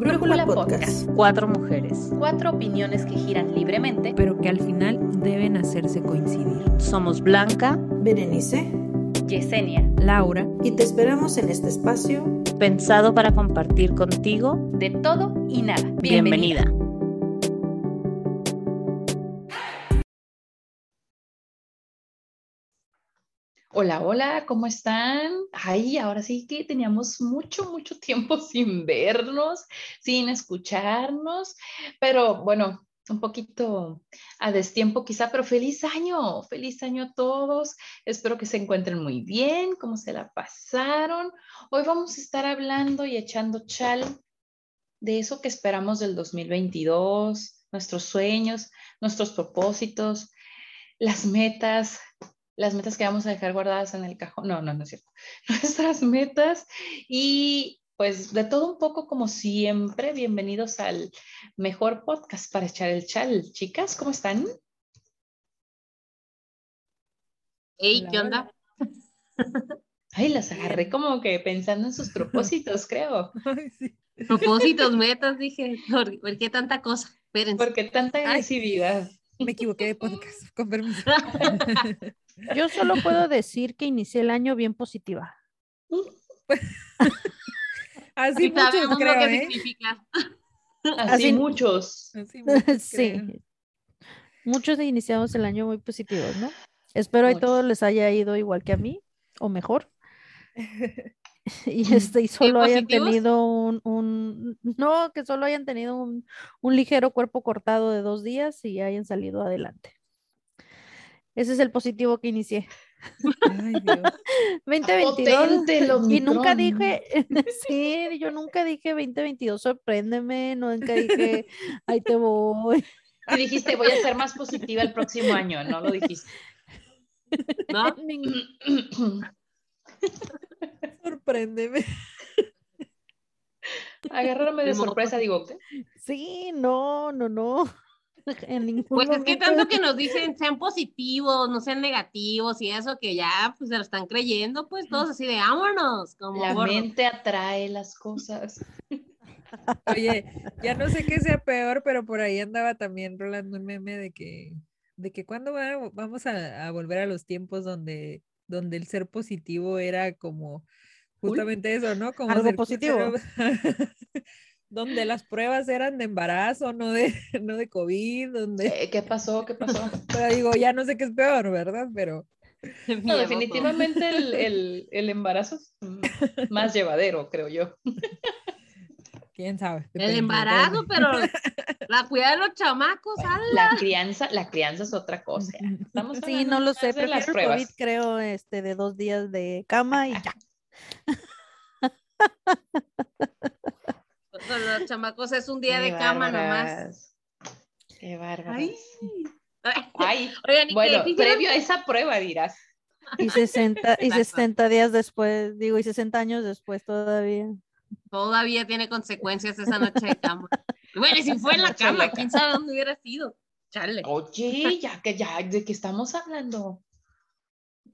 Brújula Podcast. Cuatro mujeres. Cuatro opiniones que giran libremente, pero que al final deben hacerse coincidir. Somos Blanca, Berenice, Yesenia, Laura, y te esperamos en este espacio pensado para compartir contigo de todo y nada. Bienvenida. Bienvenida. Hola, hola, ¿cómo están? Ay, ahora sí que teníamos mucho, mucho tiempo sin vernos, sin escucharnos, pero bueno, un poquito a destiempo quizá, pero feliz año, feliz año a todos. Espero que se encuentren muy bien, cómo se la pasaron. Hoy vamos a estar hablando y echando chal de eso que esperamos del 2022, nuestros sueños, nuestros propósitos, las metas, las metas que vamos a dejar guardadas en el cajón. No, no, no es cierto. Nuestras metas y pues de todo un poco como siempre. Bienvenidos al mejor podcast para echar el chal. Chicas, ¿cómo están? Hey, ¿qué onda? Ay, las agarré como que pensando en sus propósitos, creo. Propósitos, metas, dije. ¿Por, qué tanta cosa? Espérense. ¿Por qué tanta agresividad? Me equivoqué de podcast, con permiso. Yo solo puedo decir que inicié el año bien positiva. Así muchos creo, ¿eh? Así, muchos. sí. Muchos iniciamos el año muy positivos, ¿no? Espero que todos les haya ido igual que a mí, o mejor. y este, y solo hayan tenido un, un, no, que solo hayan tenido un, un ligero cuerpo cortado de dos días y hayan salido adelante. Ese es el positivo que inicié. Ay, Dios. 2022 y nunca dije, sí, yo nunca dije 2022, sorpréndeme, nunca dije, ahí te voy. Y dijiste, voy a ser más positiva el próximo año, no lo dijiste. ¿No? sorpréndeme. Agárrame de sorpresa, digo. Sí, no, no, no. pues es que tanto que nos dicen sean positivos, no sean negativos y eso que ya pues se lo están creyendo, pues todos así de vámonos. Como La mente atrae las cosas. Oye, ya no sé qué sea peor, pero por ahí andaba también rolando un meme de que, de que cuando vamos a, volver a los tiempos donde, donde el ser positivo era como justamente eso, ¿no? Como algo positivo. donde las pruebas eran de embarazo, no de, no de COVID, donde... ¿Qué pasó? ¿Qué pasó? Pero digo, ya no sé qué es peor, ¿verdad? Pero... definitivamente el, el, el, embarazo es más llevadero, creo yo. ¿Quién sabe? el embarazo, pero la cuidad de los chamacos, La crianza, la crianza es otra cosa. sí, no lo sé, pero las pruebas. COVID creo este, de dos días de cama y ya. Los chamacos es un día de cama nomás. Qué bárbaro. Ay, bueno, previo a esa prueba dirás. Y 60, y 60 días después, digo, y 60 años después todavía. Todavía tiene consecuencias esa noche de cama. Bueno, y si fue en la cama, quién sabe dónde hubiera sido. Chale. Oye, ya que ya, ¿de qué estamos hablando?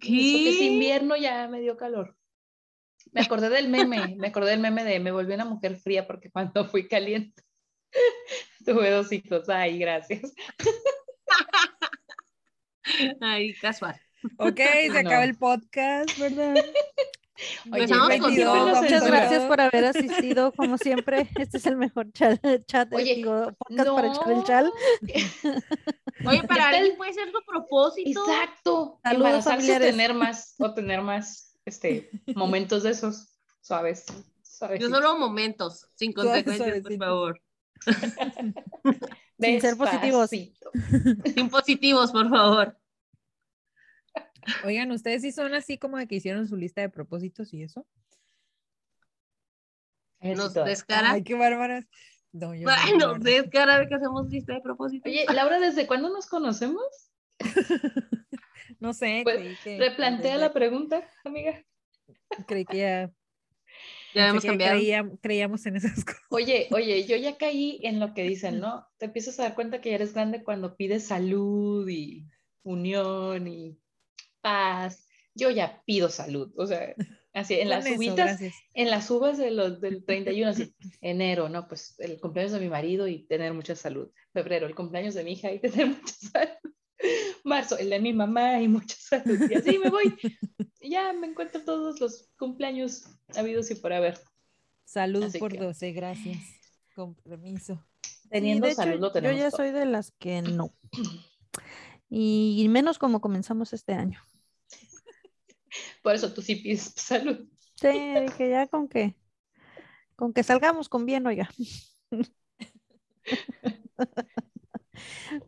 ¿Qué? que es invierno ya me dio calor. Me acordé del meme, me acordé del meme de me volví una mujer fría porque cuando fui caliente tuve dos hijos. Ay, gracias. Ay, casual. Ok, se acaba el podcast, ¿verdad? Oye, muchas gracias por haber asistido, como siempre. Este es el mejor chat, chat Oye, digo, podcast para echar el chal. Oye, para alguien puede ser tu propósito. Exacto. Saludos familiares. tener más, o tener más este, momentos de esos suaves. Yo solo momentos, sin consecuencias, por favor. sin ser positivos. Sin positivos, por favor. Oigan, ¿ustedes sí son así como de que hicieron su lista de propósitos y eso? Nos descara. Ay, qué bárbaras. No, nos descara de que hacemos lista de propósitos. Oye, Laura, ¿desde cuándo nos conocemos? No sé. Pues, replantea la pregunta, amiga. Creí que ya. Ya hemos cambiado. creíamos en esas cosas. Oye, oye, yo ya caí en lo que dicen, ¿no? Te empiezas a dar cuenta que ya eres grande cuando pides salud y unión y paz. Yo ya pido salud, o sea, Así, en las eso, uvitas, gracias. en las uvas de los, del 31, así, enero, ¿no? Pues el cumpleaños de mi marido y tener mucha salud. Febrero, el cumpleaños de mi hija y tener mucha salud. Marzo, el de mi mamá y mucha salud. Y así me voy. Ya me encuentro todos los cumpleaños habidos y por haber. Salud Así por que- 12, gracias. Sí, Teniendo de hecho, salud lo tenemos Yo ya todo. soy de las que no. Y menos como comenzamos este año. Por eso tú sí pides salud. Sí, que ya con que con que salgamos con bien, oiga.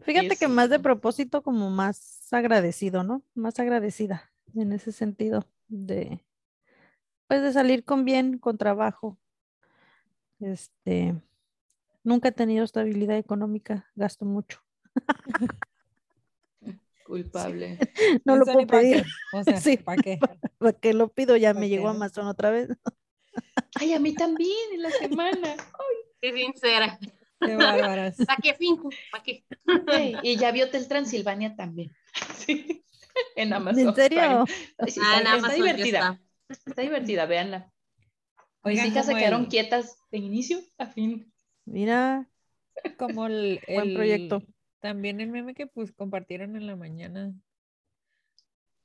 Fíjate que más de propósito, como más agradecido, ¿no? Más agradecida en ese sentido de pues de salir con bien, con trabajo. Este, nunca he tenido estabilidad económica, gasto mucho. Culpable. No lo puedo pedir. qué, O sea, Sí. ¿para qué? ¿Para qué lo pido? Ya ¿Pa' me qué, llegó? Amazon otra vez. Ay, a mí también en la semana. Qué sincera. Qué bárbaras. ¿Para qué finco? ¿Para qué? Y ya vio Hotel Transilvania también. Sí. En Amazon. ¿En serio? Ay, sí, Ah, en está, está Amazon ya divertida. está. Está divertida, véanla. Mis hijas se quedaron el- quietas de inicio a fin. Mira, Como el, Buen proyecto. También el meme que pues compartieron en la mañana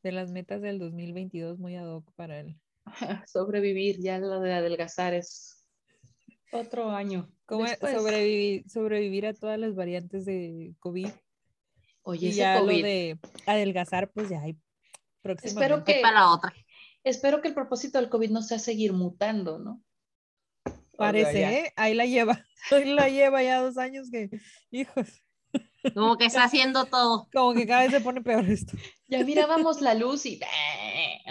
de las metas del 2022 muy ad hoc para él. Sobrevivir, ya lo de adelgazar es otro año. ¿Cómo Después, sobrevivir, sobrevivir a todas las variantes de COVID? Oye, Y ese ya COVID. lo de adelgazar, pues ya hay próximamente. Espero que, Para la otra. espero que el propósito del COVID no sea seguir mutando, ¿no? Parece. ¿eh? Ahí la lleva. Ahí la lleva ya dos años que, hijos, Como que está haciendo todo. como que cada vez se pone peor esto. Ya mirábamos la luz y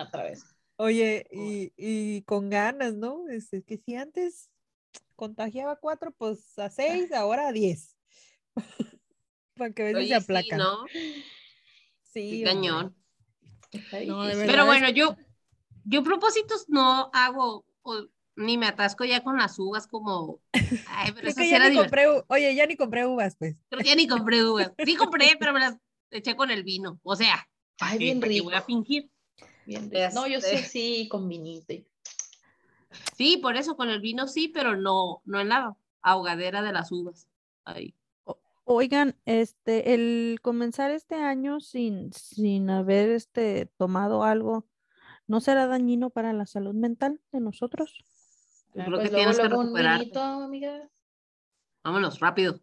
otra vez. Oye, y, y con ganas, ¿no? Es, es que si antes contagiaba cuatro, pues a seis, ahora a diez. Para que a veces Oye, se sí, aplacan. ¿no? Sí, cañón. No, de difícil. verdad Pero bueno, yo, yo propósitos no hago, o- ni me atasco ya con las uvas como, ay, pero eso que sí era compré, oye, ya ni compré uvas, pues. Creo que ya ni compré uvas. Sí compré, pero me las eché con el vino. O sea, Ay, ¿qué- bien rico. voy a fingir. bien rico. No, yo sí así con vinito. Sí, por eso con el vino sí, pero no, no en la ahogadera de las uvas. Ay. Oigan, este, el comenzar este año sin, sin haber este, tomado algo, ¿no será dañino para la salud mental de nosotros? Yo Ah, creo pues que luego, tienes que luego amiga. Vámonos, rápido.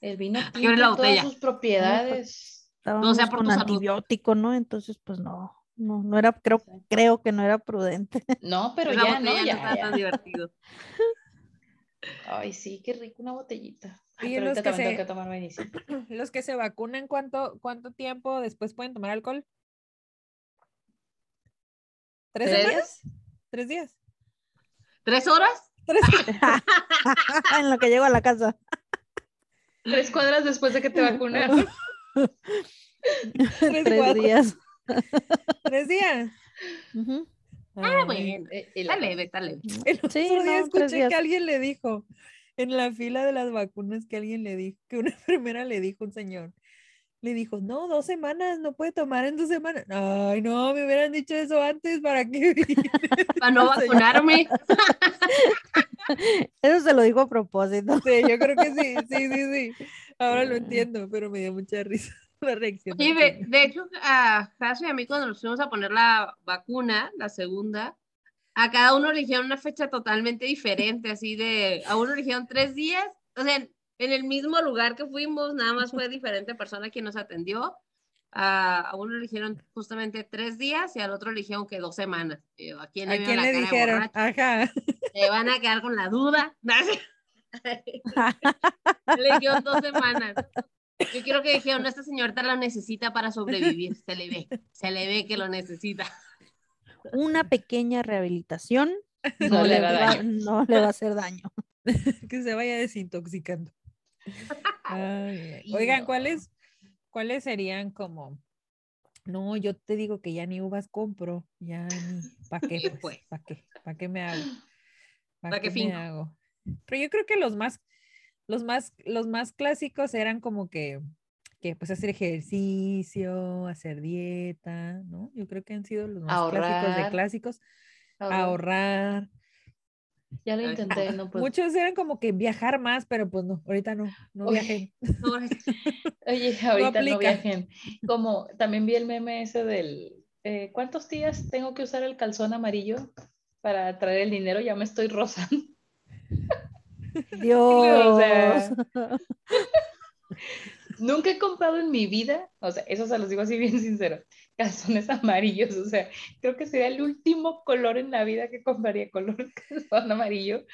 El vino tiene la todas sus propiedades. Estábamos sea por con tu salud. antibiótico, ¿no? Entonces, pues no, no, no era, creo, creo que no era prudente. No, pero ya, ¿no? Ya, está tan ya. divertido. Ay, sí, qué rico una botellita. Ay, pero los que también se- tengo que tomar medicina. Los que se vacunan, ¿cuánto, cuánto tiempo después pueden tomar alcohol? ¿Tres, ¿Tres semanas? días? ¿Tres días? ¿Tres horas? ¿Tres en lo que llego a la casa. Tres cuadras después de que te vacunaron. Tres Tres días. ¿Tres días? Ah, bueno. Eh, y Está leve, está leve. El otro Sí, día no, escuché que alguien le dijo, en la fila de las vacunas, que alguien le dijo, que una enfermera le dijo a un señor, le dijo, no, dos semanas, no puede tomar en dos semanas. Ay, no, me hubieran dicho eso antes, ¿para qué? vine?" Para no vacunarme. Eso se lo digo a propósito. Sí, yo creo que sí, sí, sí, sí. Ahora lo entiendo, pero me dio mucha risa la reacción. Oye, de, de hecho, a Jaso y a mí cuando nos fuimos a poner la vacuna, la segunda, a cada uno le dijeron una fecha totalmente diferente, así de, a uno le dijeron tres días, o sea, en, el mismo lugar que fuimos, nada más fue diferente persona quien nos atendió. A, a uno le dijeron justamente tres días y al otro le dijeron que dos semanas. Y yo, ¿A quién le, ¿A quién la le cara dijeron? Ajá. Se van a quedar con la duda. Le dijeron dos semanas. Yo quiero que dijeron, esta señorita lo necesita para sobrevivir. Se le ve, se le ve que lo necesita. Una pequeña rehabilitación le va no le va a hacer daño. que se vaya desintoxicando. Ay. Y Oigan. ¿cuáles, ¿cuáles serían como? No, yo te digo que ya ni uvas compro, ya ni, ¿para qué? Pues, pues. ¿Para qué? ¿Para qué me hago? ¿Para ¿Pa' qué qué me hago? Pero yo creo que los más, los más, los más clásicos eran como que que pues hacer ejercicio, hacer dieta, ¿no? Yo creo que han sido los más clásicos de Ahorrar. clásicos, Ahora, ahorrar. Ya lo intenté, no puedo. Muchos eran como que viajar más, pero pues no, ahorita no, no viajen. Oye, ahorita no, aplica. viajen. Como también vi el meme ese del, eh, ¿cuántos días tengo que usar el calzón amarillo para traer el dinero? Ya me estoy rozando. Dios. sea, Nunca he comprado en mi vida, o sea, eso se los digo así bien sincero, calzones amarillos, o sea, creo que sería el último color en la vida que compraría color calzón amarillo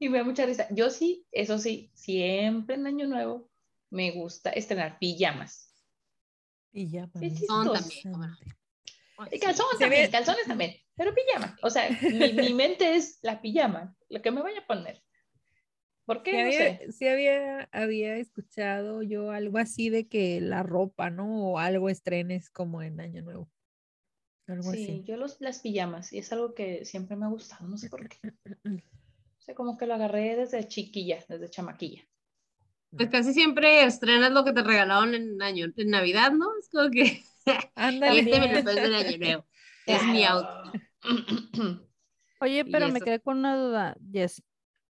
y me da mucha risa. Yo sí, eso sí, siempre en Año Nuevo me gusta estrenar pijamas. Mami. Son chistoso. también, calzón también, calzones también, pero pijama. O sea, mi, mi mente es la pijama, lo que me vaya a poner. ¿Por qué? Sí No había, sé. sí había, había escuchado yo algo así de que la ropa, ¿no? O algo estrenes como en Año Nuevo. Algo Sí, así. yo los, las pijamas, y es algo que siempre me ha gustado, no sé por qué. O sea, como que lo agarré desde chiquilla, desde chamaquilla. Pues casi siempre estrenas lo que te regalaron en año, en Navidad, ¿no? Es como que Ándale. este me lo en año nuevo. Es mi. Claro. Oye, pero me quedé con una duda, Jess.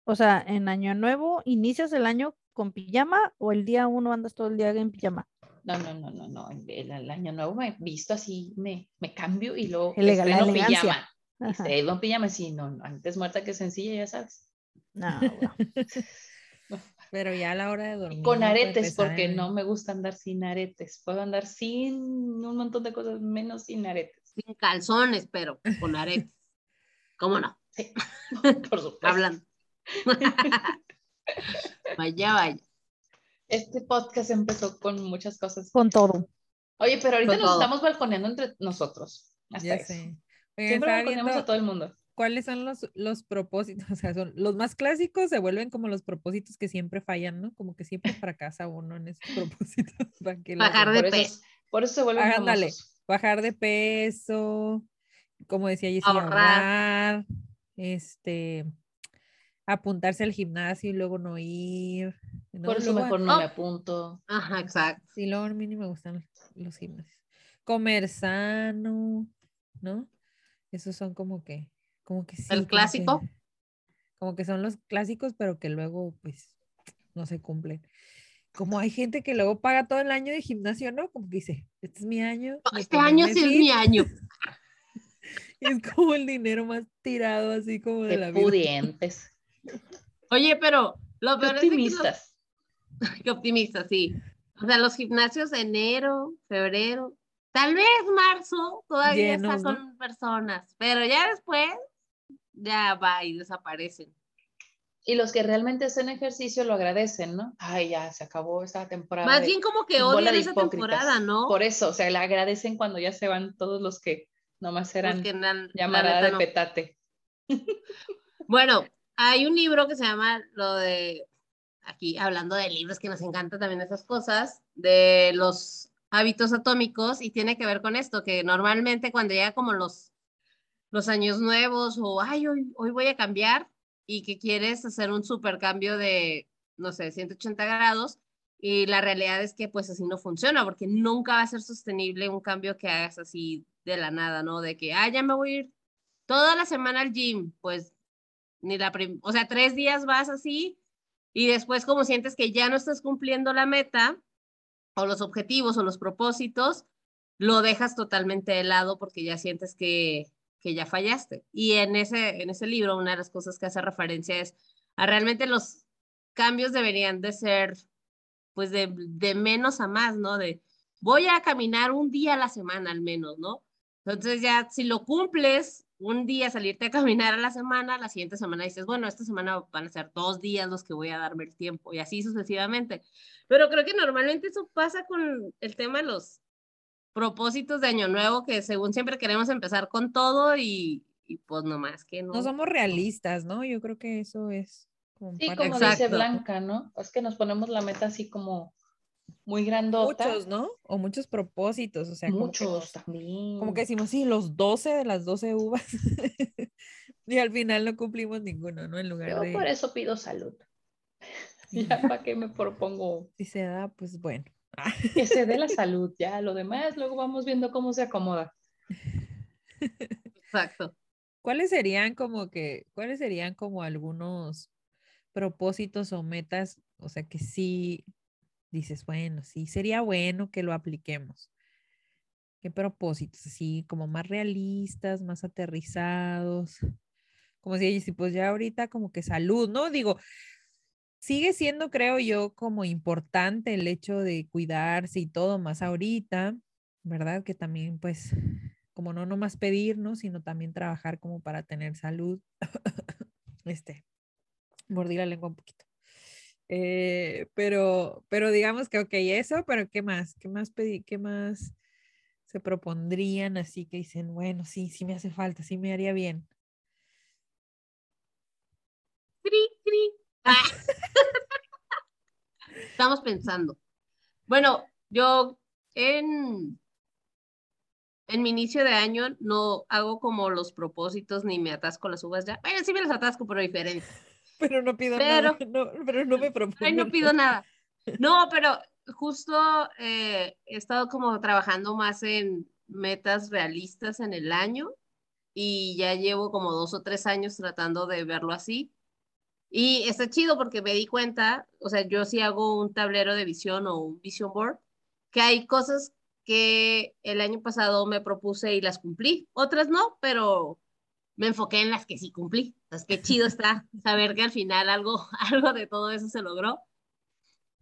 O sea, en Año Nuevo, ¿inicias el año con pijama o el día uno andas todo el día en pijama? No, no, no, no, no. El, el año nuevo me he visto así, me, me cambio y luego Elega- estreno pijama. Estreno en pijama, sí, no, no, antes muerta que sencilla, ya sabes. No, bueno. Pero ya a la hora de dormir. Y con aretes, porque no me gusta andar sin aretes. Puedo andar sin un montón de cosas, menos sin aretes. Sin calzones, pero con aretes. ¿Cómo no? Sí, por supuesto. Hablando. vaya, vaya. Este podcast empezó con muchas cosas. Con todo. Oye, pero ahorita Con nos todo. estamos balconeando entre nosotros. Hasta Ya eso. sé. Oigan, Siempre balconeamos a todo el mundo. cuáles son los, los propósitos. O sea, son los más clásicos se vuelven como los propósitos que siempre fallan, ¿no? Como que siempre fracasa uno en esos propósitos. para que lo Bajar de peso. por eso se vuelven Ándale. bajar de peso, como decía Jessie, Ahorrar. ahorrar, este, apuntarse al gimnasio y luego no ir. ¿no? Por eso Luego, mejor no Oh. me apunto. Ajá, exacto. Sí, luego a mí ni me gustan los gimnasios. Comer sano, ¿no? Esos son como que, como que sí. que- clásico? Como que son los clásicos, pero que luego, pues, no se cumplen. Como hay gente que luego paga todo el año de gimnasio, ¿no? Como que dice, este es mi año. Este año sí es fit". mi año. Es como el dinero más tirado, así como de la vida. pudientes. Oye, pero lo peor es de que los- optimistas. Qué optimista, sí. O sea, los gimnasios de enero, febrero, tal vez marzo todavía Llenos, está ¿no? con personas, pero ya después ya va y desaparecen. Y los que realmente hacen ejercicio lo agradecen, ¿no? Ay, ya se acabó esta temporada. Más de- bien como que odian esa temporada, ¿no? Por eso, o sea, le agradecen cuando ya se van todos los que nomás eran na- neta de no. petate. Bueno, hay un libro que se llama lo de, aquí hablando de libros que nos encantan también esas cosas, de los hábitos atómicos y tiene que ver con esto, que normalmente cuando llega como los, los años nuevos o, ay, hoy, hoy voy a cambiar y que quieres hacer un super cambio de, no sé, 180 grados y la realidad es que pues así no funciona porque nunca va a ser sostenible un cambio que hagas así de la nada, ¿no? De que, ah, ya me voy a ir toda la semana al gym, pues ni la o sea, tres días vas así y después como sientes que ya no estás cumpliendo la meta o los objetivos o los propósitos, lo dejas totalmente de lado porque ya sientes que, que ya fallaste. Y en ese, en ese libro una de las cosas que hace referencia es a realmente los cambios deberían de ser pues de, de menos a más, ¿no? De voy a caminar un día a la semana al menos, ¿no? Entonces ya si lo cumples, un día salirte a caminar a la semana, la siguiente semana dices, bueno, esta semana van a ser dos días los que voy a darme el tiempo y así sucesivamente. Pero creo que normalmente eso pasa con el tema de los propósitos de Año Nuevo, que según siempre queremos empezar con todo y, y pues nomás que no. No somos realistas, ¿no? Yo creo que eso es como Sí, como dice. Blanca, ¿no? Es que nos ponemos la meta así como muy grandota. muchos, ¿no? O muchos propósitos, o sea, como que Muchos también. Como que decimos, sí, los 12 de las 12 uvas. y al final no cumplimos ninguno, ¿no? En lugar Yo de por eso pido salud. Ya para qué me propongo. si se da, pues bueno. Que se dé la salud, ya. Lo demás, luego vamos viendo cómo se acomoda. Exacto. ¿Cuáles serían como que, cuáles serían como algunos propósitos o metas? O sea, que sí dices, bueno, sí, sería bueno que lo apliquemos. ¿Qué propósitos? Así como más realistas, más aterrizados. Como si, pues ya ahorita como que salud, ¿no? Digo, sigue siendo, creo yo, como importante el hecho de cuidarse y todo, más ahorita, ¿verdad? Que también pues como no nomás pedirnos, sino también trabajar como para tener salud. este, mordí la lengua un poquito. Eh, pero, pero digamos que, ok, eso, pero ¿qué más? ¿Qué más pedí? ¿Qué más se propondrían? Así que dicen, bueno, sí, sí me hace falta, sí me haría bien. Cri, cri. Ah. Estamos pensando. Bueno, yo en en mi inicio de año no hago como los propósitos ni me atasco las uvas ya. Bueno, sí me las atasco, pero diferente. Pero no pido nada. No, pero no me propongo. Ay, no pido nada. No, pero justo eh, he estado como trabajando más en metas realistas en el año y ya llevo como dos o tres años tratando de verlo así. Y está chido porque me di cuenta, o sea, yo sí hago un tablero de visión o un vision board, que hay cosas que el año pasado me propuse y las cumplí. Otras no, pero me enfoqué en las que sí cumplí. Entonces, qué chido está saber que al final algo, algo de todo eso se logró.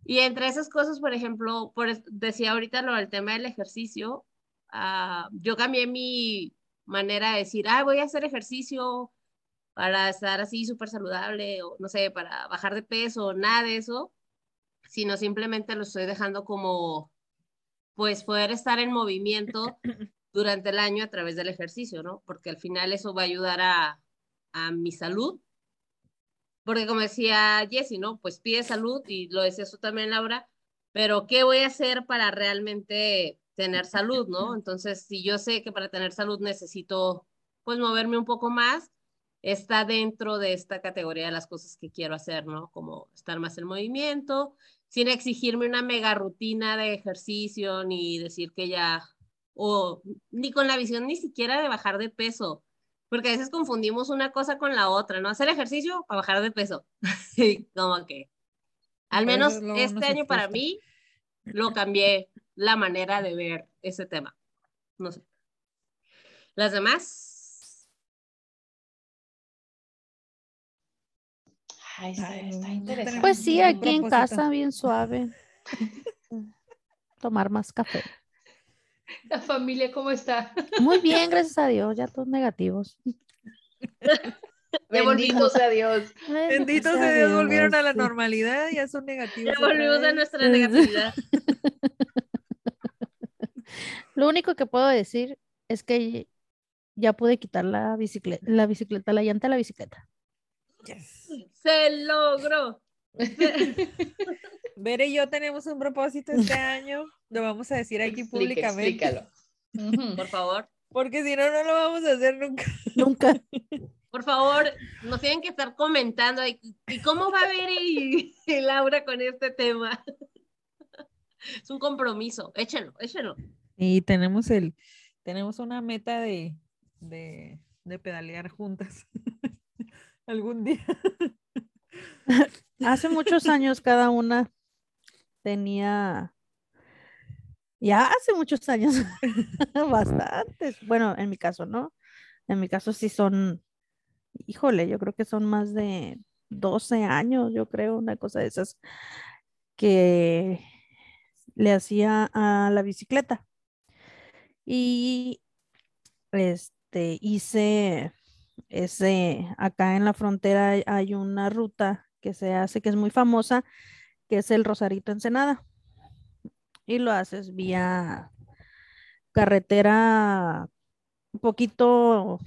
Y entre esas cosas, por ejemplo, por, decía ahorita lo del tema del ejercicio, uh, yo cambié mi manera de decir, ah, voy a hacer ejercicio para estar así súper saludable o no sé, para bajar de peso, nada de eso, sino simplemente lo estoy dejando como pues poder estar en movimiento durante el año a través del ejercicio, ¿no? Porque al final eso va a ayudar a, a mi salud. Porque como decía Jessie, ¿no? Pues pide salud y lo decía eso también Laura, pero ¿qué voy a hacer para realmente tener salud, ¿no? Entonces, si yo sé que para tener salud necesito pues moverme un poco más, está dentro de esta categoría de las cosas que quiero hacer, ¿no? Como estar más en movimiento, sin exigirme una mega rutina de ejercicio, ni decir que ya, o ni con la visión ni siquiera de bajar de peso, porque a veces confundimos una cosa con la otra, ¿no? Hacer ejercicio para bajar de peso. Como que, al menos este año para mí, lo cambié la manera de ver ese tema. No sé. Las demás, Pues sí, aquí en casa, bien suave. Tomar más café. La familia, ¿cómo está? Muy bien, gracias a Dios, ya todos negativos. Bendito sea Dios. Bendito sea Dios, volvieron a la normalidad, ya son negativos. Ya volvimos a nuestra negatividad. Lo único que puedo decir es que ya pude quitar la bicicleta, la bicicleta, la llanta de la bicicleta. Se logró. Bere y yo tenemos un propósito este año. Lo vamos a decir aquí públicamente. Por favor. Porque si no, no lo vamos a hacer nunca. Nunca. Por favor, nos tienen que estar comentando. ¿Y cómo va Bere y, y Laura con este tema? Es un compromiso. Échenlo, échenlo. Y tenemos el, tenemos una meta de, de, de pedalear juntas algún día. Hace muchos años cada una tenía, ya hace muchos años, bastantes. Bueno, en mi caso, ¿no? En mi caso sí son, híjole, yo creo que son más de 12 años, yo creo, una cosa de esas que le hacía a la bicicleta. Y este hice ese, acá en la frontera hay una ruta que se hace, que es muy famosa, que es el Rosarito Ensenada. Y lo haces vía carretera, un poquito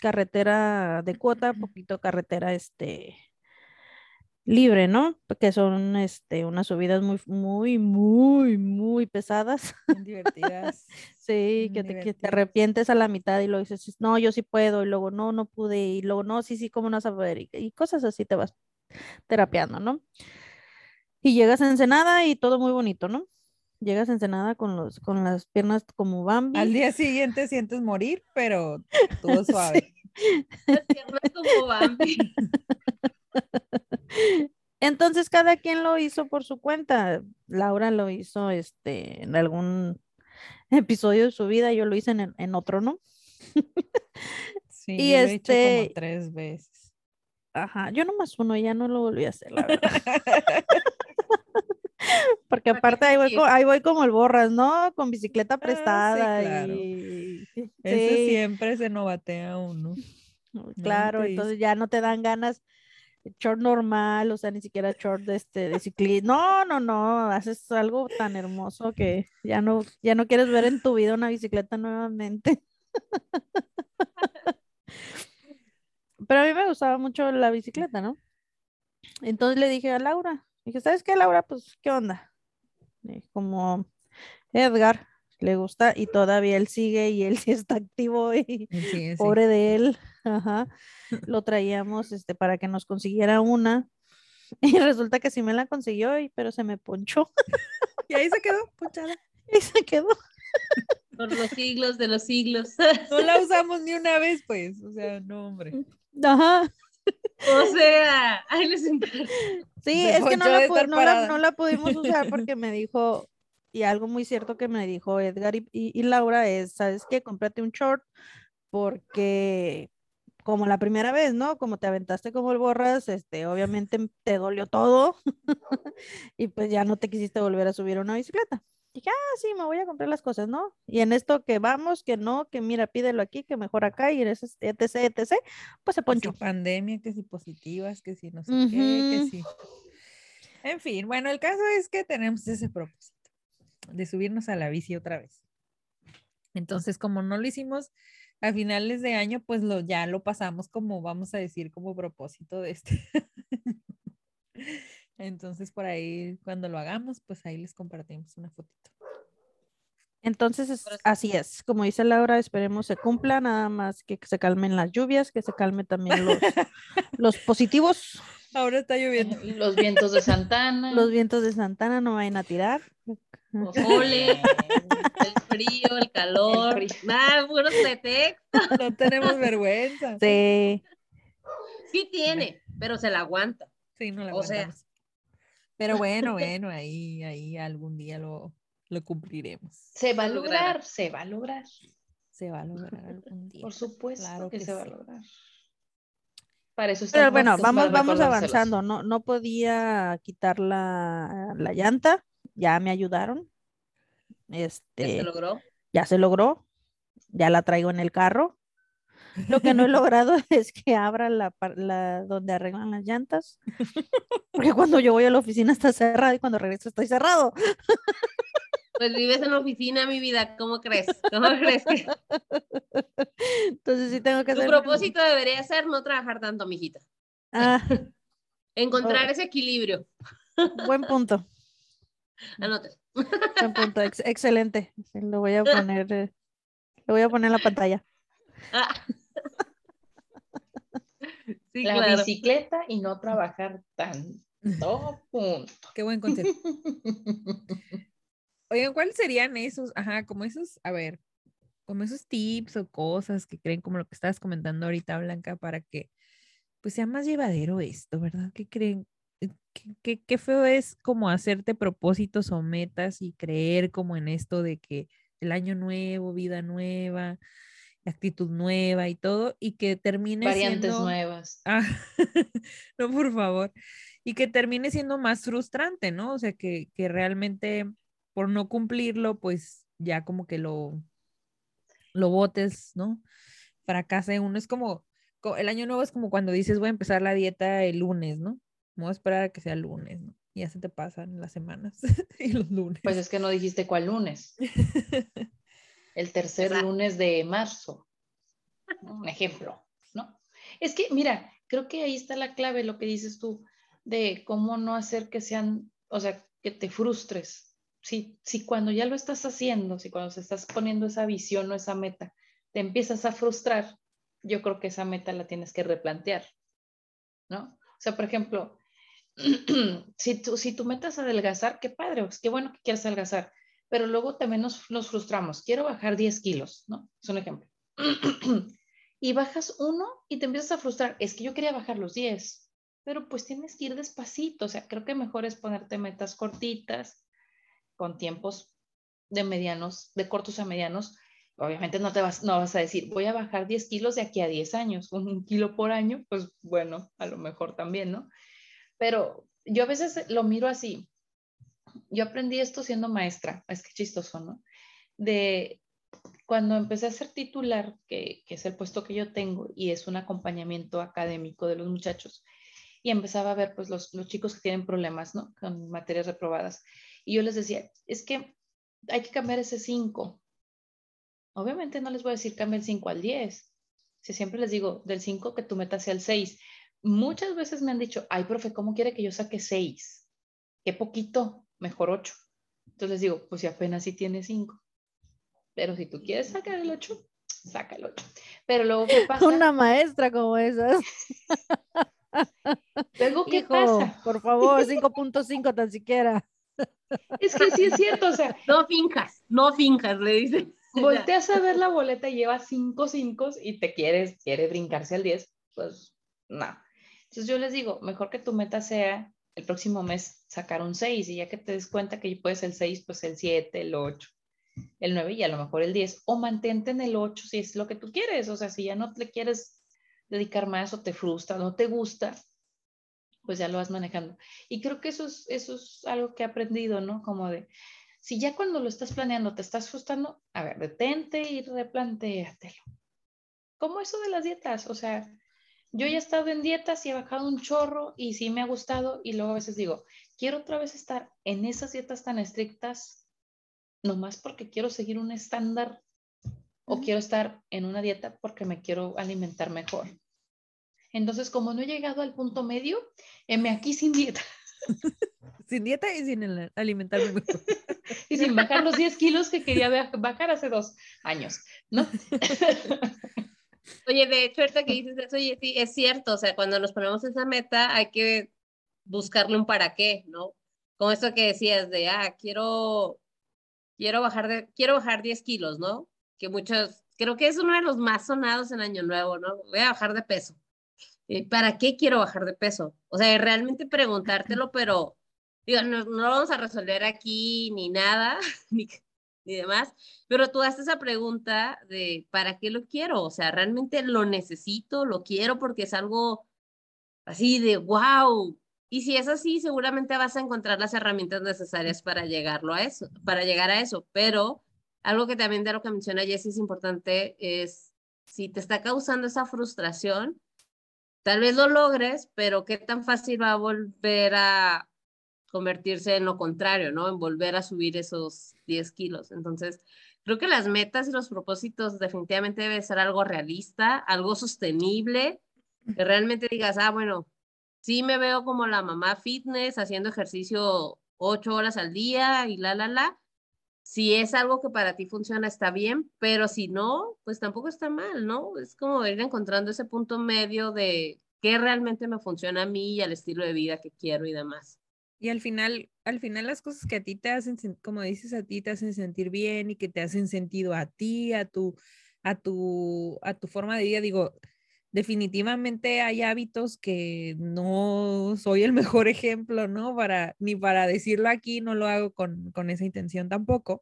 carretera de cuota, un poquito carretera este libre, ¿no? Que son este, unas subidas muy, muy, muy, muy pesadas. divertidas. sí, que te, te, arrepientes a la mitad y luego dices, no, yo sí puedo, y luego no, no pude, y luego no, sí, sí, ¿cómo no vas a poder? Y, cosas así te vas terapiando, ¿no? Y llegas a Ensenada y todo muy bonito, ¿no? Llegas a Ensenada con, los, con las piernas como Bambi. Al día siguiente sientes morir, pero todo suave. Las piernas como Bambi. Entonces cada quien lo hizo por su cuenta. Laura lo hizo este, en algún episodio de su vida, yo lo hice en, en otro, ¿no? Sí, Y yo lo he hecho este- como tres veces. Ajá, yo nomás uno, ya no lo volví a hacer, la verdad. Porque ¿Para qué aparte ahí voy, ahí como el borras, ¿no? Con bicicleta Ah, sí, prestada claro. y... Ese Sí, siempre se novatea uno. claro, entonces ya no te dan ganas short normal, o sea, ni siquiera short de este de ciclismo. No, no, no, haces algo tan hermoso que ya no ya no quieres ver en tu vida una bicicleta nuevamente. Pero a mí me gustaba mucho la bicicleta, ¿no? Entonces le dije a Laura, dije, ¿sabes qué, Laura? Pues, ¿qué onda? Eh, Como Edgar le gusta y todavía él sigue y él sí está activo y Sí, sí. pobre de él, ajá, lo traíamos este, para que nos consiguiera una y resulta que sí me la consiguió, y- pero se me ponchó Y ahí se quedó ponchada. y se quedó. Por los siglos de los siglos. No la usamos ni una vez, pues. O sea, no, hombre. Ajá, O sea, ahí les encargo. sí, es que no la, no, la, no la pudimos usar porque me dijo, y algo muy cierto que me dijo Edgar y, y- y Laura es, ¿sabes qué? Cómprate un short porque como la primera vez, ¿no? Como te aventaste como el borras, este, obviamente te dolió todo y pues ya no te quisiste volver a subir a una bicicleta. Dije, ah, sí, me voy a comprar las cosas, ¿no? Y en esto que vamos, que no, que mira, pídelo aquí, que mejor acá, y ese, etc, etc, pues se Que si pandemia, que si positivas, que si no sé qué, que si. En fin, bueno, el caso es que tenemos ese propósito de subirnos a la bici otra vez. Entonces, como no lo hicimos a finales de año, pues lo, ya lo pasamos como, vamos a decir, como propósito de este. Entonces, por ahí, cuando lo hagamos, pues ahí les compartimos una fotito. Entonces, es- así es, como dice Laura, esperemos se cumpla, nada más que se calmen las lluvias, que se calmen también los, los positivos, Ahora está lloviendo. Los vientos de Santana. los vientos de Santana no vayan a tirar. Ole, el frío, el calor. El frío. Ah, puros pretextos. No tenemos vergüenza. Sí, Sí tiene, pero se la aguanta. Sí, no la O sea. Pero bueno, bueno, ahí, ahí algún día lo, lo cumpliremos. Se va a lograr, se va a lograr. Se va a lograr algún día. Por supuesto Claro que, que se va a lograr. Para eso pero estamos, bueno, vamos, vamos avanzando. No, no podía quitar la, la llanta, ya me ayudaron. Ya se Este, logró. ya se logró, ya la traigo en el carro. Lo que no he logrado es que abra la, la donde arreglan las llantas, porque cuando yo voy a la oficina está cerrada y cuando regreso estoy cerrado. Pues vives en la oficina, mi vida. ¿Cómo crees? ¿Cómo crees que Entonces sí tengo que tu hacer. propósito debería ser no trabajar tanto, mijita? Ah, Encontrar Oh. ese equilibrio. buen punto, Anote. buen punto, ex- excelente. Lo voy a poner, eh, lo voy a poner en la pantalla. Ah. Sí, La claro. bicicleta y no trabajar tanto. Punto. Qué buen consejo. Oigan, ¿cuáles serían esos? Ajá, como esos, a ver, como esos tips o cosas que creen, como lo que estabas comentando ahorita, Blanca, para que pues sea más llevadero esto, ¿verdad? ¿Qué creen? Eh, ¿Qué, qué, qué feo es como hacerte propósitos o metas y creer como en esto de que el año nuevo, vida nueva, actitud nueva y todo, y que termine Variantes siendo... nuevas. Ah, no, por favor. Y que termine siendo más frustrante, ¿no? O sea, que, que realmente por no cumplirlo, pues ya como que lo, lo botes, ¿no? Fracase uno. Es como, co- el año nuevo es como cuando dices voy a empezar la dieta el lunes, ¿no? Voy a esperar a que sea el lunes, ¿no? Y ya se te pasan las semanas y los lunes. Pues es que no dijiste cuál lunes. El tercer Exacto. lunes de marzo. ¿no? Un ejemplo, ¿no? Es que, mira, creo que ahí está la clave, lo que dices tú, de cómo no hacer que sean, o sea, que te frustres. Si, si cuando ya lo estás haciendo, si cuando se estás poniendo esa visión o esa meta, te empiezas a frustrar, yo creo que esa meta la tienes que replantear, ¿no? O sea, por ejemplo, si tu, si tu meta es adelgazar, qué padre, pues qué bueno que quieras adelgazar, pero luego también nos, frustramos. Quiero bajar 10 kilos, ¿no? Es un ejemplo. y bajas uno y te empiezas a frustrar. Es que yo quería bajar los 10, pero pues tienes que ir despacito. O sea, creo que mejor es ponerte metas cortitas, con tiempos de medianos, de cortos a medianos. Obviamente no te vas, no vas a decir, voy a bajar 10 kilos de aquí a 10 años, un kilo por año, pues bueno, a lo mejor también, ¿no? Pero yo a veces lo miro así. Yo aprendí esto siendo maestra, es que chistoso, ¿no? De cuando empecé a ser titular, que, que, es el puesto que yo tengo y es un acompañamiento académico de los muchachos, y empezaba a ver pues los, los chicos que tienen problemas, ¿no? Con materias reprobadas. Y yo les decía, es que hay que cambiar ese 5. Obviamente no les voy a decir cambia el 5 al 10. Si siempre les digo, del 5 que tu meta sea el 6. Muchas veces me han dicho, ay, profe, ¿cómo quiere que yo saque 6? Qué poquito, mejor 8. Entonces les digo, pues si apenas si tiene 5. Pero si tú quieres sacar el 8, saca el 8. Pero luego, ¿qué pasa? Una maestra como esas. Luego, ¿qué pasa? Por favor, 5.5 tan siquiera. Es que sí es cierto, o sea. No finjas, no finjas, le dice. Volteas a ver la boleta y lleva 5 5 y te quieres, quiere brincarse al 10, pues no. Entonces yo les digo, mejor que tu meta sea el próximo mes sacar un 6 y ya que te des cuenta que puedes el 6, pues el 7, el 8, el 9 y a lo mejor el 10. O mantente en el 8 si es lo que tú quieres. O sea, si ya no te quieres dedicar más o te frustra, no te gusta, pues ya lo vas manejando. Y creo que eso es, eso es algo que he aprendido, ¿no? Como de, si ya cuando lo estás planeando te estás frustrando, a ver, detente y replantéatelo. Como eso de las dietas, o sea, yo ya he estado en dietas y he bajado un chorro y sí me ha gustado y luego a veces digo, quiero otra vez estar en esas dietas tan estrictas, nomás porque quiero seguir un estándar o quiero estar en una dieta porque me quiero alimentar mejor. Entonces, como no he llegado al punto medio, me aquí sin dieta. sin dieta y sin alimentarme mejor. y sin bajar los 10 kilos que quería bajar hace dos años, ¿no? Oye, de hecho, ahorita que dices eso, oye, sí, es cierto, o sea, cuando nos ponemos esa meta hay que buscarle un para qué, ¿no? Como esto que decías de, ah, quiero, quiero bajar de, quiero bajar 10 kilos, ¿no? Que muchos, creo que es uno de los más sonados en Año Nuevo, ¿no? Voy a bajar de peso. Eh, ¿para qué quiero bajar de peso? O sea, realmente preguntártelo, pero digo, no, no lo vamos a resolver aquí ni nada, ni, ni demás, pero tú haces esa pregunta de ¿para qué lo quiero? O sea, ¿realmente lo necesito? ¿Lo quiero porque es algo así de wow? Y si es así, seguramente vas a encontrar las herramientas necesarias para llegarlo a eso, para llegar a eso, pero algo que también de lo que menciona Jessie es importante es si te está causando esa frustración, Tal vez lo logres, pero qué tan fácil va a volver a convertirse en lo contrario, ¿no? En volver a subir esos 10 kilos. Entonces, creo que las metas y los propósitos definitivamente debe ser algo realista, algo sostenible, que realmente digas, ah, bueno, sí me veo como la mamá fitness haciendo ejercicio ocho horas al día y la, la, la, si es algo que para ti funciona, está bien, pero si no, pues tampoco está mal, ¿no? Es como ir encontrando ese punto medio de qué realmente me funciona a mí y al estilo de vida que quiero y demás. Y al final, al final las cosas que a ti te hacen, como dices, a ti te hacen sentir bien y que te hacen sentido a ti, a tu, a tu, a tu forma de vida, digo, definitivamente hay hábitos que no soy el mejor ejemplo, ¿no? Para, ni para decirlo aquí, no lo hago con, con esa intención tampoco,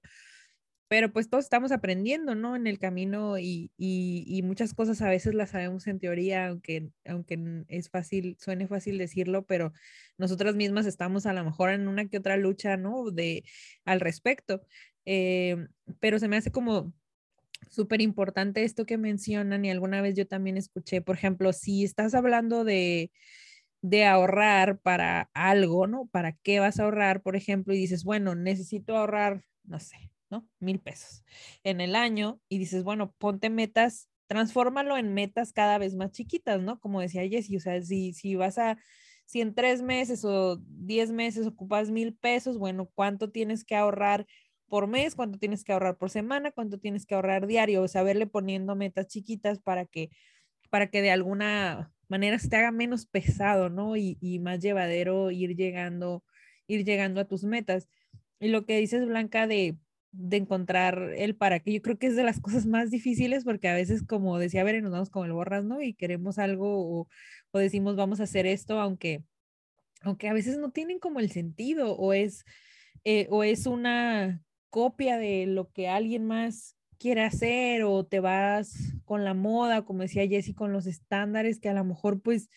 pero pues todos estamos aprendiendo, ¿no? En el camino y, y, y, muchas cosas a veces las sabemos en teoría, aunque, aunque es fácil, suene fácil decirlo, pero nosotras mismas estamos a lo mejor en una que otra lucha, ¿no? De, al respecto. Eh, pero se me hace como súper importante esto que mencionan y alguna vez yo también escuché, por ejemplo, si estás hablando de, de ahorrar para algo, ¿no? ¿Para qué vas a ahorrar, por ejemplo? Y dices, bueno, necesito ahorrar, no sé, ¿no? Mil pesos en el año y dices, bueno, ponte metas, transfórmalo en metas cada vez más chiquitas, ¿no? Como decía Jessie, o sea, si, si vas a, si en tres meses o diez meses ocupas mil pesos, bueno, ¿cuánto tienes que ahorrar por mes, cuánto tienes que ahorrar por semana, cuánto tienes que ahorrar diario, o sea, verle poniendo metas chiquitas para que, para que de alguna manera se te haga menos pesado, ¿no? Y, y más llevadero ir llegando, ir llegando a tus metas. Y lo que dices, Blanca, de, de encontrar el para qué. Yo creo que es de las cosas más difíciles porque a veces, como decía Ver, nos vamos como el borras, ¿no? Y queremos algo o, o decimos vamos a hacer esto, aunque, aunque a veces no tienen como el sentido o es, eh, o es una copia de lo que alguien más quiere hacer o te vas con la moda, como decía Jessie, con los estándares que a lo mejor pues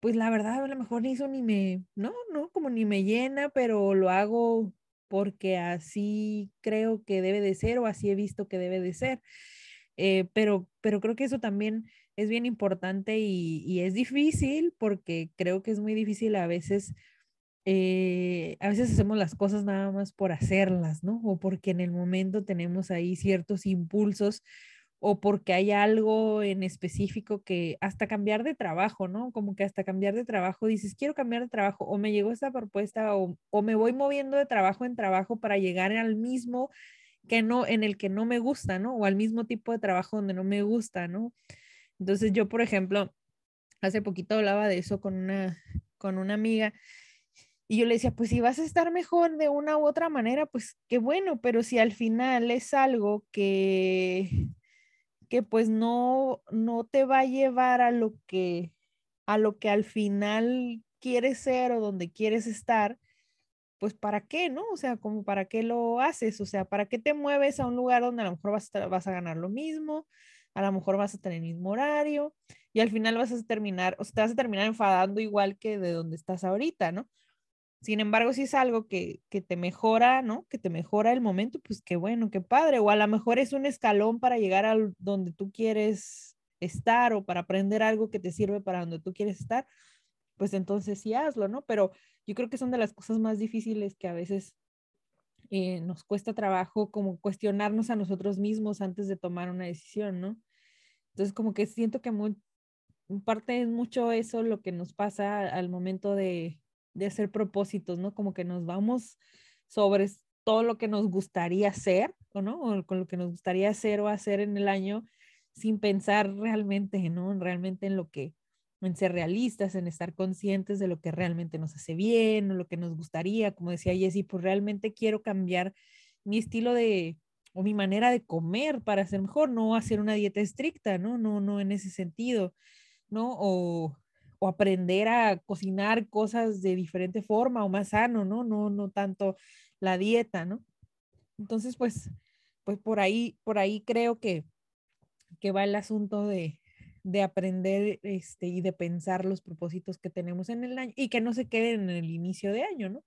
pues la verdad a lo mejor ni eso ni me, no, no, como ni me llena, pero lo hago porque así creo que debe de ser o así he visto que debe de ser. Eh, pero, pero creo que eso también es bien importante y, es difícil porque creo que es muy difícil a veces, eh, a veces hacemos las cosas nada más por hacerlas, ¿no? O porque en el momento tenemos ahí ciertos impulsos o porque hay algo en específico que hasta cambiar de trabajo, ¿no? Como que hasta cambiar de trabajo dices, quiero cambiar de trabajo o me llegó esta propuesta o, o me voy moviendo de trabajo en trabajo para llegar al mismo que no, en el que no me gusta, ¿no? O al mismo tipo de trabajo donde no me gusta, ¿no? Entonces yo, por ejemplo, hace poquito hablaba de eso con una, con una amiga y yo le decía, pues si vas a estar mejor de una u otra manera, pues qué bueno, pero si al final es algo que que pues no, no te va a llevar a lo que, a lo que al final quieres ser o donde quieres estar, pues para qué, ¿no? O sea, como para qué lo haces, o sea, para qué te mueves a un lugar donde a lo mejor vas a, vas a ganar lo mismo, a lo mejor vas a tener el mismo horario y al final vas a terminar, o sea, vas a terminar enfadando igual que de donde estás ahorita, ¿no? Sin embargo, si es algo que, te mejora, ¿no? Que te mejora el momento, pues qué bueno, qué padre. O a lo mejor es un escalón para llegar a donde tú quieres estar o para aprender algo que te sirve para donde tú quieres estar, pues entonces sí hazlo, ¿no? Pero yo creo que son de las cosas más difíciles que a veces eh, nos cuesta trabajo como cuestionarnos a nosotros mismos antes de tomar una decisión, ¿no? Entonces como que siento que muy, parte es mucho eso lo que nos pasa al momento de, de hacer propósitos, ¿no? Como que nos vamos sobre todo lo que nos gustaría hacer, ¿o no? O con lo que nos gustaría hacer o hacer en el año sin pensar realmente, ¿no? Realmente en lo que, en ser realistas, en estar conscientes de lo que realmente nos hace bien o lo que nos gustaría. Como decía Jessie, pues realmente quiero cambiar mi estilo de, o mi manera de comer para ser mejor, no hacer una dieta estricta, ¿no? No, no en ese sentido, ¿no? O o aprender a cocinar cosas de diferente forma o más sano, ¿no? No, no tanto la dieta, ¿no? Entonces, pues, pues por ahí, por ahí creo que, que va el asunto de, de aprender este, y de pensar los propósitos que tenemos en el año y que no se queden en el inicio de año, ¿no?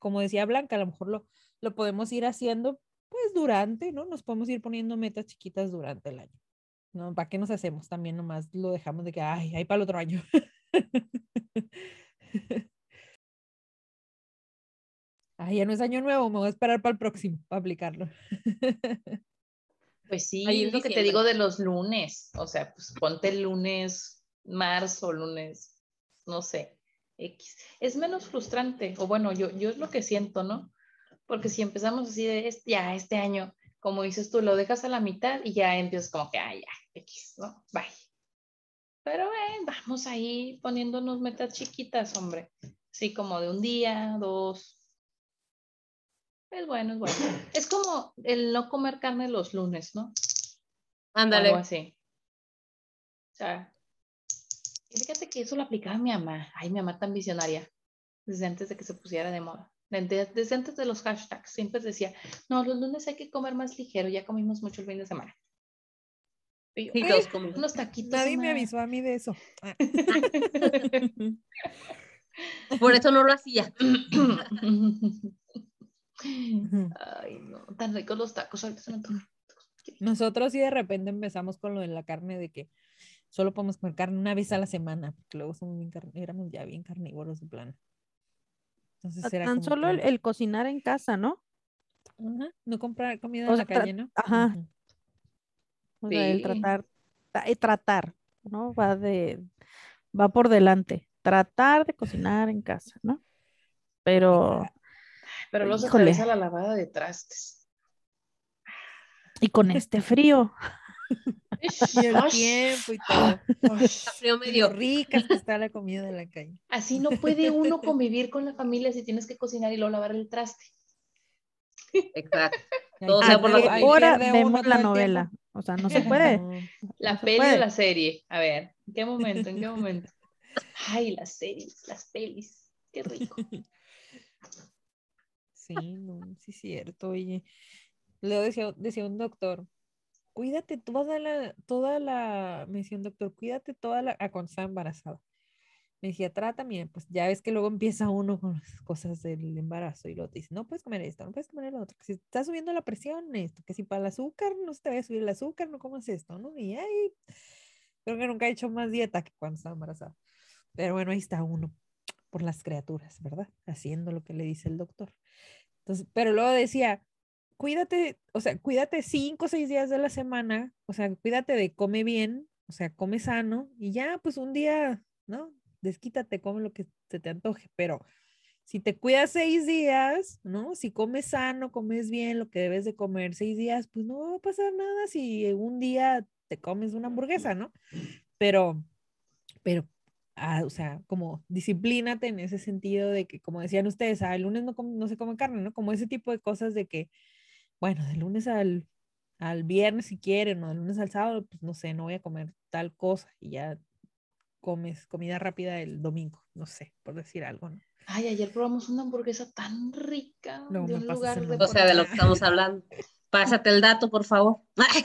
Como decía Blanca, a lo mejor lo, lo podemos ir haciendo pues durante, ¿no? Nos podemos ir poniendo metas chiquitas durante el año. ¿No? ¿Para qué nos hacemos? También nomás lo dejamos de que, ay, ahí para el otro año. ay, ya no es año nuevo, me voy a esperar para el próximo, para aplicarlo. Pues sí, es lo que te digo de los lunes, o sea, pues ponte el lunes, marzo, lunes, no sé, X. Es menos frustrante, o bueno, yo, yo es lo que siento, ¿no? Porque si empezamos así de, ya, este año, como dices tú, lo dejas a la mitad y ya empiezas como que, ay, ya, X, ¿no? Bye. Pero ven, vamos ahí poniéndonos metas chiquitas, hombre. Sí, como de un día, dos. Es bueno, es bueno. Es como el no comer carne los lunes, ¿no? Ándale. Algo así. O sea, fíjate que eso lo aplicaba mi mamá. Ay, mi mamá tan visionaria. Desde antes de que se pusiera de moda. Desde, antes de los hashtags. Siempre decía, no, los lunes hay que comer más ligero. Ya comimos mucho el fin de semana. Y todos comimos. Unos taquitos. Nadie me avisó a mí de eso. Ah. Por eso no lo hacía. Ay, no, tan ricos los tacos. Nosotros sí de repente empezamos con lo de la carne de que solo podemos comer carne una vez a la semana, porque luego somos bien éramos ya bien carnívoros de plano. Entonces era Tan solo el, cocinar en casa, ¿no? No comprar comida en la calle, ¿no? Ajá. O sea, el tratar, eh, tratar, ¿no? Va de, va por delante. Tratar de cocinar en casa, ¿no? Pero. Pero luego se a la lavada de trastes. Y con este frío. y el tiempo y todo. Está frío medio rica que está la comida de la calle. Así no puede uno convivir con la familia si tienes que cocinar y luego lavar el traste. Exacto. Todo sea por la Ahí comida. Ahora vemos la tiempo. novela. O sea, no se puede. La No peli o la serie. A ver, ¿en qué momento? ¿En qué momento? Ay, las series, las pelis. Qué rico. Sí, no, sí es cierto, oye. Luego decía, decía un doctor, cuídate toda la, toda la, me decía un doctor, cuídate toda la, ah, cuando estaba embarazada. Me decía, trata, mira, pues ya ves que luego empieza uno con las cosas del embarazo y luego dice, no puedes comer esto, no puedes comer lo otro, si está subiendo la presión, esto, que si para el azúcar no se te vaya a subir el azúcar, no comas esto, ¿no? Y ay, creo que nunca he hecho más dieta que cuando estaba embarazada. Pero bueno, ahí está uno por las criaturas, ¿verdad? Haciendo lo que le dice el doctor. Entonces, pero luego decía, cuídate, o sea, cuídate cinco o seis días de la semana, o sea, cuídate de come bien, o sea, come sano y ya, pues un día, ¿no? Desquítate, come lo que se te antoje, pero si te cuidas seis días, ¿no? Si comes sano, comes bien, lo que debes de comer seis días, pues no va a pasar nada si un día te comes una hamburguesa, ¿no? Pero, pero ah, o sea, como disciplínate en ese sentido de que, como decían ustedes, ah, el lunes no, no se come carne, ¿no? Como ese tipo de cosas de que, bueno, del lunes al, al viernes si quieren, o del lunes al sábado, pues no sé, no voy a comer tal cosa y ya comes comida rápida el domingo, no sé, por decir algo, ¿no? Ay, ayer probamos una hamburguesa tan rica de un lugar el de. O sea, de lo que estamos hablando. Pásate el dato, por favor.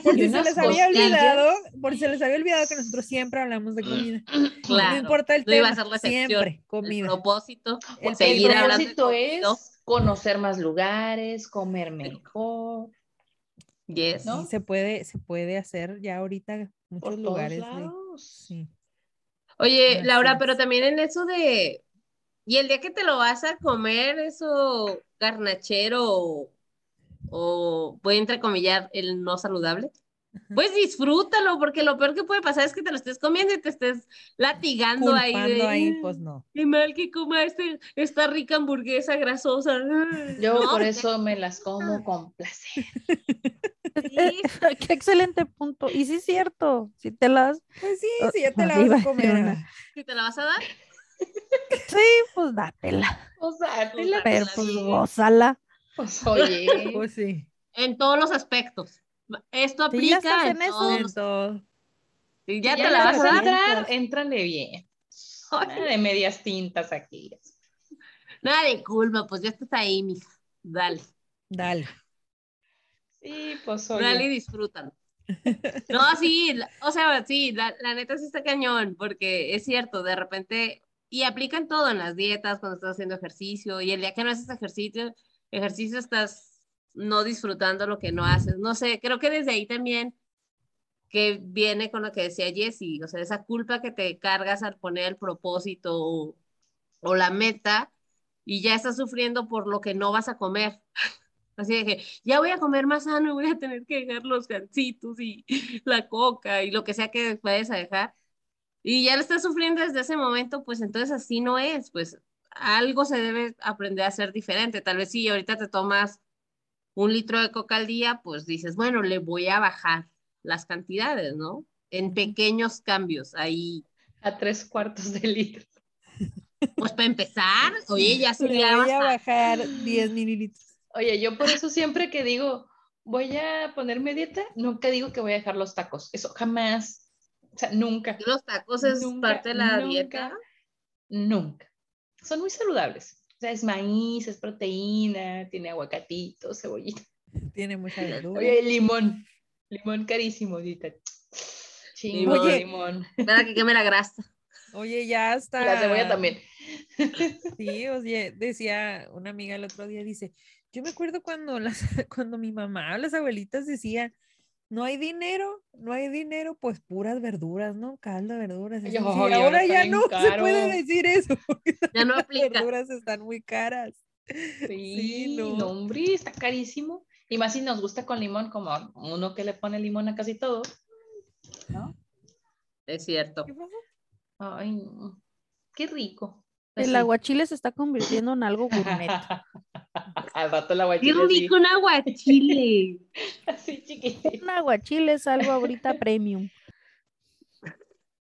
Por si se les había olvidado, por si se les había olvidado que nosotros siempre hablamos de comida. Claro. No importa el no iba a tema, ser la excepción. siempre El comida. propósito, El El hablando de propósito comida. es conocer más lugares, comer mejor, Yes. ¿no? Sí, se puede, se puede hacer ya ahorita por muchos todos lugares. de- lados. sí. Oye, Laura, pero también en eso de, y el día que te lo vas a comer, eso garnachero o, o voy a entrecomillar el no saludable, pues disfrútalo, porque lo peor que puede pasar es que te lo estés comiendo y te estés latigando ahí de, ahí, pues no. qué mal que coma este, esta rica hamburguesa grasosa. Yo No, por te- eso me las como con placer. sí, Qué excelente punto. Y sí es cierto, si te las, Pues sí, si ya te la vas a comer. si te la vas a dar, sí, pues dátela. O sea, te la- Pero Dátela pues gózala. pues oye, Pues sí. en todos los aspectos. Esto Si ya aplica estás en eso. Si si ya te la vas a entrar, éntrale bien. Nada de medias tintas aquí. Nada de culpa, pues ya estás ahí, mija. Dale, Dale. Sí, pues dale y oye. disfrútalo. No, sí, la- o sea, sí, la, la neta sí está cañón, porque es cierto, de repente, y aplican todo en las dietas, cuando estás haciendo ejercicio, y el día que no haces ejercicio, ejercicio estás no disfrutando lo que no haces. No sé, creo que desde ahí también que viene con lo que decía Jessie, o sea, esa culpa que te cargas al poner el propósito o, la meta y ya estás sufriendo por lo que no vas a comer. Así de que ya voy a comer más sano y voy a tener que dejar los gancitos y la coca y lo que sea que vayas dejar. Y ya lo estás sufriendo desde ese momento, pues entonces así no es, pues algo se debe aprender a hacer diferente. Tal vez si ahorita te tomas un litro de coca al día, pues dices, bueno, le voy a bajar las cantidades, ¿no? En pequeños cambios, ahí, A tres cuartos de litro. pues para empezar, oye, ya Le sería voy a bajar 10 mililitros. Oye, yo por eso siempre que digo, voy a ponerme dieta, nunca digo que voy a dejar los tacos. Eso jamás. O sea, nunca. Los tacos es Nunca, parte de la nunca, dieta. Nunca. Son muy saludables. O sea, es maíz, es proteína, tiene aguacatito, cebollita. Tiene mucha verdura. Oye, limón. Limón carísimo ahorita. Chingo Oye. limón. Para que queme la grasa. Oye, ya está. Y la cebolla también. Sí, oye, decía una amiga el otro día, dice, yo me acuerdo cuando, las, cuando mi mamá, las abuelitas decían, no hay dinero, no hay dinero, pues puras verduras, ¿no? Caldo de verduras. Sí, ahora ya no se puede decir eso, porque Ya no las aplica. verduras están muy caras. Sí, no. no, hombre, está carísimo. Y más si nos gusta con limón, como uno que le pone limón a casi todo. ¿No? Es cierto. Ay, qué rico. El Así. aguachile se está convirtiendo en algo gourmet. Al rato el Qué aguachile así, rico un aguachile. así chiquitito. Un aguachile es algo ahorita premium.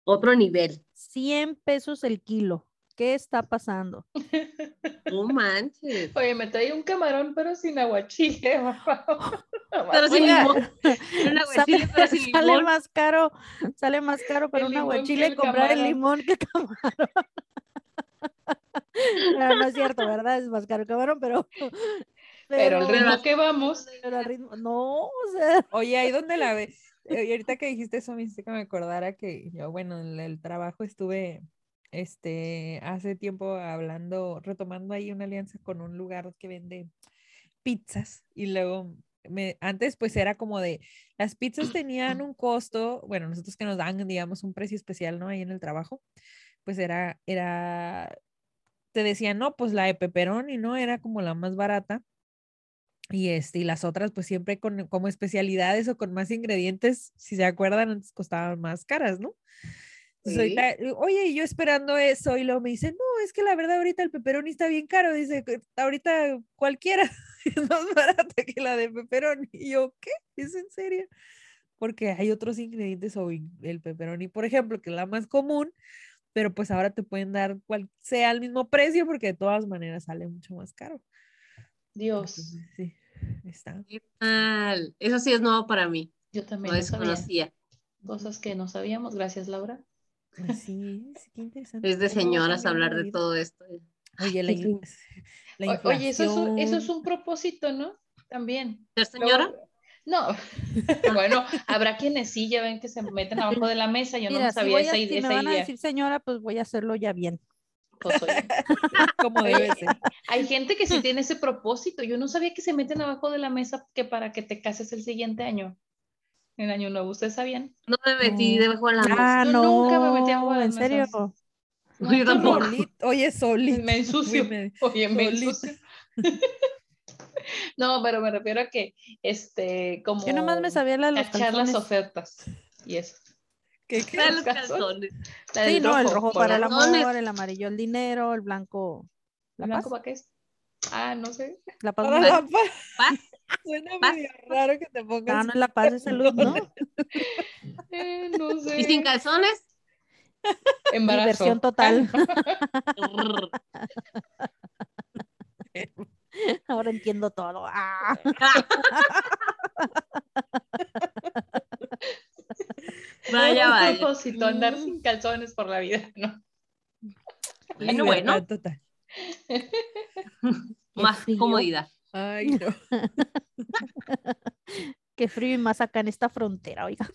Otro nivel. 100 pesos el kilo. ¿Qué está pasando? No manches. Oye, me trae un camarón, pero sin aguachile, por favor. Pero sin limón. Un aguachile, pero sin sale limón. más caro, sale más caro para El un aguachile el comprar el limón que camarón. Pero no es cierto, ¿verdad? Es más caro el camarón, pero. Pero el ritmo que vamos, pero al ritmo- no, o sea. Oye, ahí donde la ve. eh, Y ahorita que dijiste eso, me hiciste que me acordara que yo, bueno, en el trabajo estuve este hace tiempo hablando, retomando ahí una alianza con un lugar que vende pizzas. Y luego me, antes pues era como de las pizzas tenían un costo, bueno, nosotros que nos dan, digamos, un precio especial, ¿no? Ahí en el trabajo, pues era, era, te decían, no, pues la de pepperoni, ¿no? Era como la más barata. Y, este, y las otras, pues siempre con, como especialidades o con más ingredientes, si se acuerdan, antes costaban más caras, ¿no? Ahorita, eh, oye, y yo esperando eso, y luego me dice, no, es que la verdad ahorita el pepperoni está bien caro, dice, ahorita cualquiera es más barata que la de pepperoni. Y yo, ¿qué? ¿Es en serio? Porque hay otros ingredientes o el pepperoni, por ejemplo, que es la más común, pero pues ahora te pueden dar cual sea el mismo precio porque de todas maneras sale mucho más caro. Dios, Entonces, sí, está. ¿Qué tal? Eso sí es nuevo para mí. yo también no sabía. desconocía. Cosas que no sabíamos, gracias Laura. Pues sí, sí, qué interesante. Es de señoras hablar la de todo esto. Oye, la, la Oye, eso es, un, eso es un propósito, ¿no? También. ¿Ser señora? Luego- no, bueno, habrá quienes sí, ya ven que se meten abajo de la mesa, yo no Mira, si, sabía voy a- esa, si me esa van a idea. decir señora, pues voy a hacerlo ya bien. Pues, oye, como debe ser. hay gente que sí tiene ese propósito, yo no sabía que se meten abajo de la mesa que para que te cases el siguiente año, en año nuevo, ¿ustedes sabían? No me metí No. debajo de la mesa. Ah, Yo no, nunca me metí abajo de las en serio. mesas. Yo tampoco. Solito, oye, solito. Me ensucio. me- Oye, me ensucio. no, pero me refiero a que, este, como Yo nomás me sabía la de los cachar las ofertas y eso. ¿Qué, qué? Ah, los calzones. La Sí, no, el rojo para el amor, el amarillo el dinero, el blanco la ¿El paz. blanco para qué es? Ah, no sé. La paz Para mundial. la paz. Paz. Suena Paz. medio raro que te pongas. Ah, no es la paz de salud, ¿no? Eh, no sé. ¿Y sin calzones? Embarazo. Diversión total. Ahora entiendo todo. Ah. Vaya, Un vaya. propósito, andar Mm. sin calzones por la vida, ¿no? Bueno, Libertad bueno, total. más frío. comodidad. Ay, no. Qué frío y más acá en esta frontera, oiga.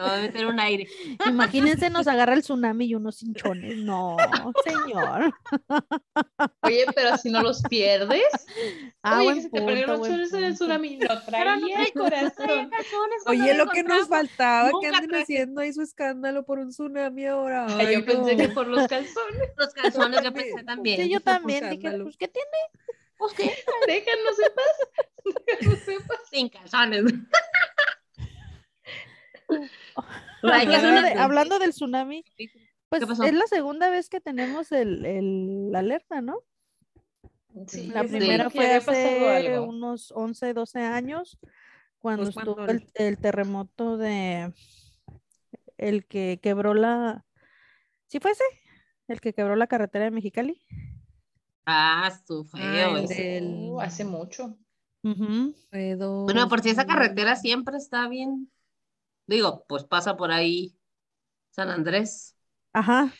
Se te va a meter un aire. Imagínense, nos agarra el tsunami y unos hinchones. No, señor. Oye, pero si no los pierdes. Ah, Oye, buen que se te perdieron los chones en el tsunami. No no traía corazón. Oye, lo lo que nos faltaba, que anden traje. haciendo ahí su escándalo por un tsunami ahora. Ay, Ay, yo pensé no. que por los calzones. Los calzones yo pensé también. Sí, yo también dije, pues, ¿qué tiene? Pues sí, Déjanos en paz. Déjanos en paz. sin calzones. Hablando, una- de- hablando del tsunami, pues es la segunda vez que tenemos el, el- la alerta, ¿no? Sí, La Sí. primera que fue hace unos 11, 12 años, cuando Pues, estuvo cuando el, el terremoto de el que quebró la... ¿Sí fue ese? El que quebró la carretera de Mexicali. Ah, su Ah, feo del- Uh, hace mucho. Bueno, por si esa 2000. carretera siempre está bien. Digo, pues pasa por ahí San Andrés. Ajá.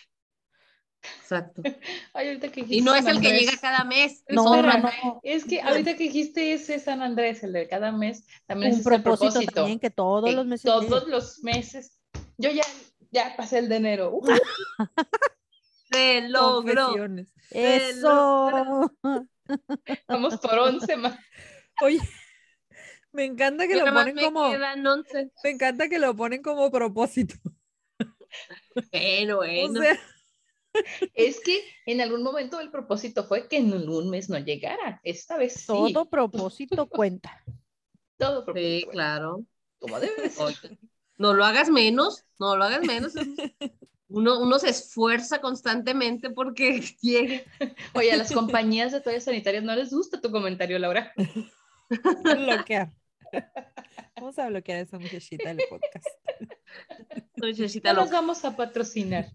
Exacto. Ay, ahorita que dijiste Y no es San el que llega cada mes. es No, otro. no, no. Es que ahorita que dijiste ese San Andrés, el de cada mes, también Un es ese propósito, propósito. también que todos que los meses. Todos los meses. Yo ya, ya pasé el de enero. Uh, Se logró. Eso. vamos por 11 más. Oye, me encanta que lo ponen me como, quedan 11. me encanta que lo ponen como propósito. Bueno, O bueno. sea, Es que en algún momento el propósito fue que en un mes no llegara. Esta vez sí. Todo propósito cuenta. Todo sí, propósito. claro. Como debe ser. No lo hagas menos, no lo hagas menos. Uno, uno se esfuerza constantemente porque llegue. Oye, a las compañías de toallas sanitarias no les gusta tu comentario, Laura. bloquear. Vamos a bloquear a esa muchachita del podcast. Muchachita No nos vamos a patrocinar.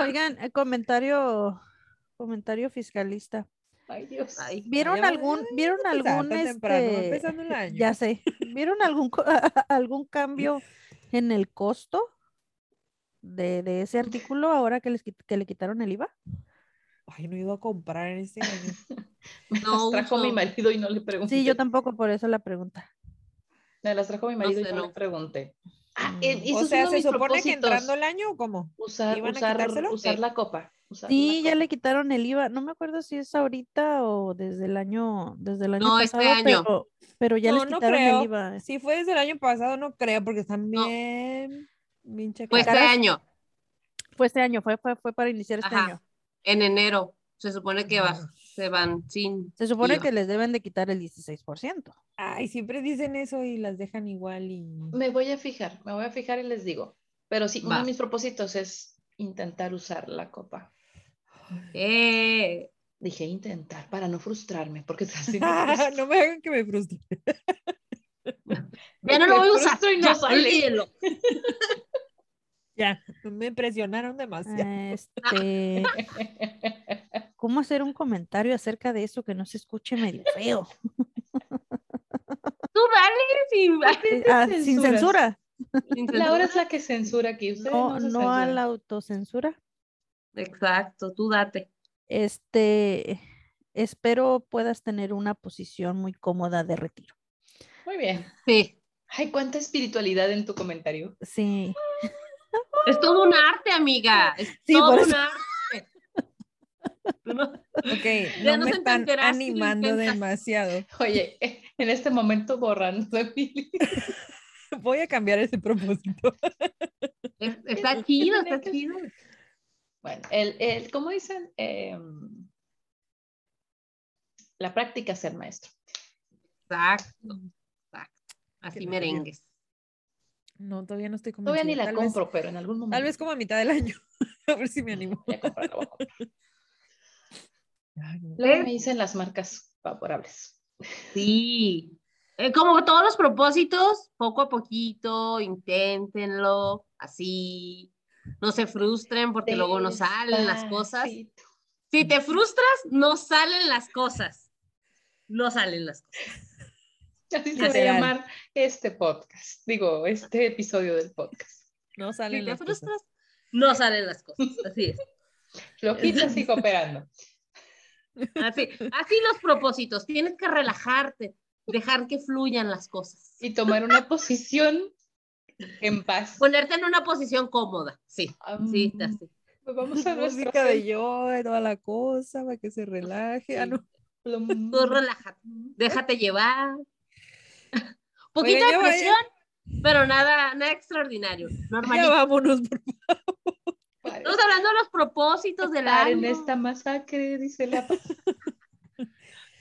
Oigan, eh, comentario, comentario fiscalista. Ay, Dios. Ay, ¿Vieron algún, vieron algún, temprano, este, empezando el año. ya sé, ¿vieron algún, algún cambio en el costo de, de ese artículo ahora que, les, que le quitaron el IVA? Ay, no iba a comprar en este año. Me No trajo mi marido y no le pregunté. Sí, yo tampoco, por eso la pregunta. Me las trajo mi marido sé, y no, no. le pregunté. Ah, Mm. eh, o sea, ¿se supone que entrando el año o cómo? Usar, ¿Iban a usar, usar la copa. usar Sí, la ya le quitaron el IVA. No me acuerdo si es ahorita o desde el año, desde el año No, este pasado, año. pero, pero ya no, les no quitaron creo. el IVA. Si fue desde el año pasado, no creo, porque están No. bien, bien Fue este año, Fue este año, fue, fue, fue para iniciar este Ajá. año. en enero. Se supone que va-. Se van sin. Se supone IVA. que les deben de quitar el 16%. Ay, siempre dicen eso y las dejan igual y... Me voy a fijar, me voy a fijar y les digo. Pero sí, uno de mis propósitos es intentar usar la copa. Eh, Dije intentar para no frustrarme, porque así me frustro. no me hagan que me frustre. ya no Me lo voy a usar. y no sale. Ya, me presionaron demasiado. Este, ¿cómo hacer un comentario acerca de eso que no se escuche medio feo? Tú dale sin, Eh, ah, sin censura, Laura es la que censura aquí. Ustedes no, no, a la autocensura. Exacto, tú date. Este, espero puedas tener una posición muy cómoda de retiro. Muy bien. Sí. Ay, cuánta espiritualidad en tu comentario. Sí, Es todo un arte, amiga. Es Sí, todo por un arte. No- Ok, Ya no me están animando demasiado. Oye, en este momento borrando de mí. Voy a cambiar ese propósito. es- está chido, está chido. Bueno, el, el, ¿cómo dicen? Em, la práctica es el maestro. Exacto, exacto. Así Qué merengues. No, todavía no estoy Todavía ni convencida. la tal vez- compro, pero en algún momento. Tal vez como a mitad del año. a ver si me animo. Voy a comprarla, voy a comprar. Luego me dicen las marcas favorables. Sí. Eh, como todos los propósitos, poco a poquito, inténtenlo, así. No se frustren porque luego no salen las cosas. Despacito. Si te frustras, no salen las cosas. No salen las cosas. Así se va a llamar este podcast. Digo, este episodio del podcast. No Si salen te las cosas. frustras, no salen las cosas. Así es. Flojitas y cooperando. Así, así los propósitos. Tienes que relajarte, dejar que fluyan las cosas. Y tomar una posición en paz. Ponerte en una posición cómoda. Sí, sí, así. pues vamos a Música de yoga y toda la cosa para que se relaje. Ah, no. Plum. Tú relájate, déjate llevar. De vaya. presión, pero nada, nada extraordinario. Ya Normalito. vámonos, por Para Estamos hablando de los propósitos del año. en esta masacre, dice la.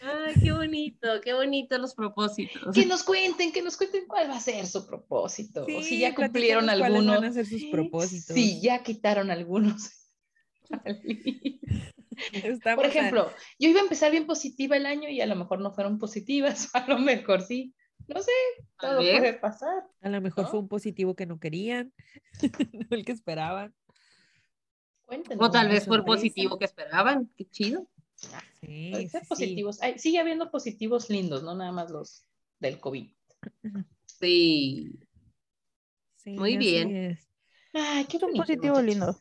Ay, qué bonito, qué bonito los propósitos. Que nos cuenten, que nos cuenten cuál va a ser su propósito. o si ya Sí, cumplieron algunos. van a ser sus propósitos. Si ya quitaron algunos. Estamos Por a- ejemplo, yo iba a empezar bien positiva el año y a lo mejor no fueron positivas, a lo mejor sí. No sé, todo puede pasar. A lo mejor ¿no? fue un positivo que no querían, no el que esperaban. Cuéntenos. O tal vez fue positivo que esperaban. Qué chido. Sí, Pueden ser sí, sí. positivos. Ay, sigue habiendo positivos lindos, no nada más los del COVID. Sí. Sí, Muy bien. es. Ay, qué Es un bonito, positivo muchachos. lindo.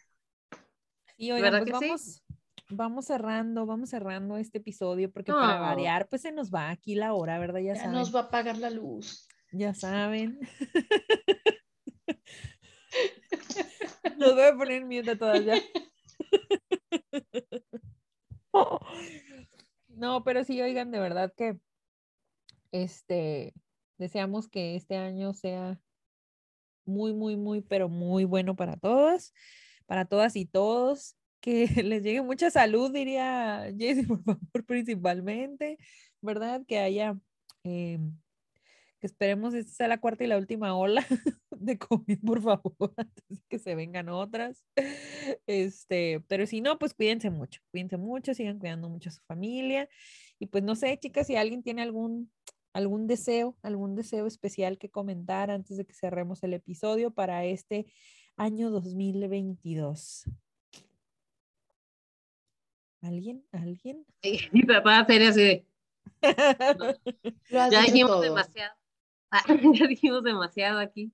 Y ¿Verdad pues que sí? vamos, vamos cerrando, vamos cerrando este episodio porque para No. variar, pues se nos va aquí la hora, ¿verdad? Ya, Ya saben. nos va a apagar la luz. Ya saben. Nos voy a poner mute a todas ya. No, pero sí, oigan, de verdad que este deseamos que este año sea muy, muy, muy, pero muy bueno para todos, para todas y todos. Que les llegue mucha salud, diría Jessy, por favor, principalmente, ¿verdad? Que haya, em, que esperemos esta sea la cuarta y la última ola de COVID, por favor, antes de que se vengan otras. Este, pero si no, pues cuídense mucho, cuídense mucho, sigan cuidando mucho a su familia. Y pues no sé, chicas, si alguien tiene algún, algún deseo, algún deseo especial que comentar antes de que cerremos el episodio para este año 2022. ¿Alguien? ¿Alguien? Mi papá sería así de, ya dijimos todo. demasiado. Ah, ya dijimos demasiado aquí.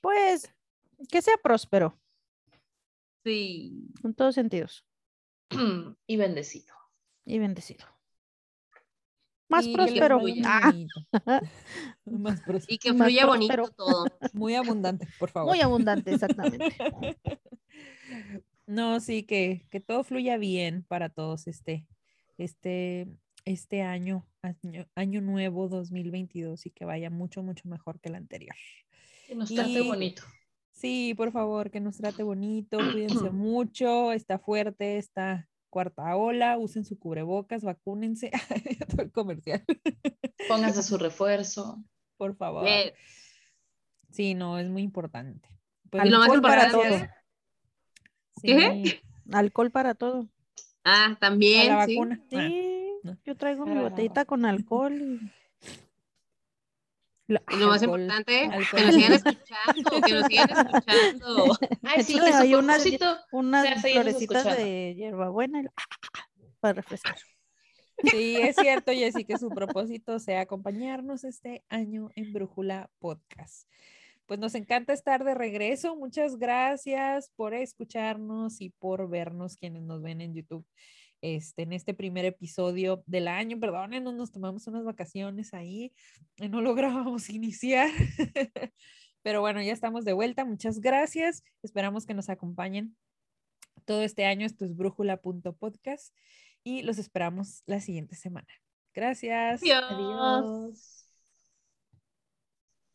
Pues que sea próspero Sí. en todos sentidos y bendecido. y bendecido. Más Y próspero. Ah. Más próspero. Y que Más fluya bonito próspero. todo. Muy abundante, por favor. muy abundante, exactamente. No, sí, que, que todo fluya bien para todos este, este, este año, año, año nuevo 2022 y que vaya mucho, mucho mejor que el anterior. Que nos trate Y- bonito. Sí, por favor, que nos trate bonito, cuídense mucho, está fuerte esta cuarta ola, usen su cubrebocas, vacúnense, el comercial, Pónganse su refuerzo. por favor. Eh, Sí, no, es muy importante. Pues, Y lo más Alcohol para importante todo. es- ¿Qué? Alcohol para todo. Ah, también. la sí. vacuna. Ah, Sí, no. yo traigo mi Ah. botellita con alcohol. y- La- lo más Alcohol, importante, alcohol. que nos sigan escuchando, que nos sigan escuchando. Ay, sí, su unas- unas florecitas de hierbabuena y- para refrescar. Sí, es cierto, Jessy, que su propósito sea acompañarnos este año en Brújula Podcast. Pues nos encanta estar de regreso. Muchas gracias por escucharnos y por vernos quienes nos ven en YouTube. Este, en este primer episodio del año, perdónenos, nos tomamos unas vacaciones ahí y no lográbamos iniciar. Pero bueno, ya estamos de vuelta. Muchas gracias. Esperamos que nos acompañen todo este año. Esto es brújula.podcast y los esperamos la siguiente semana. Gracias. Adiós. Adiós.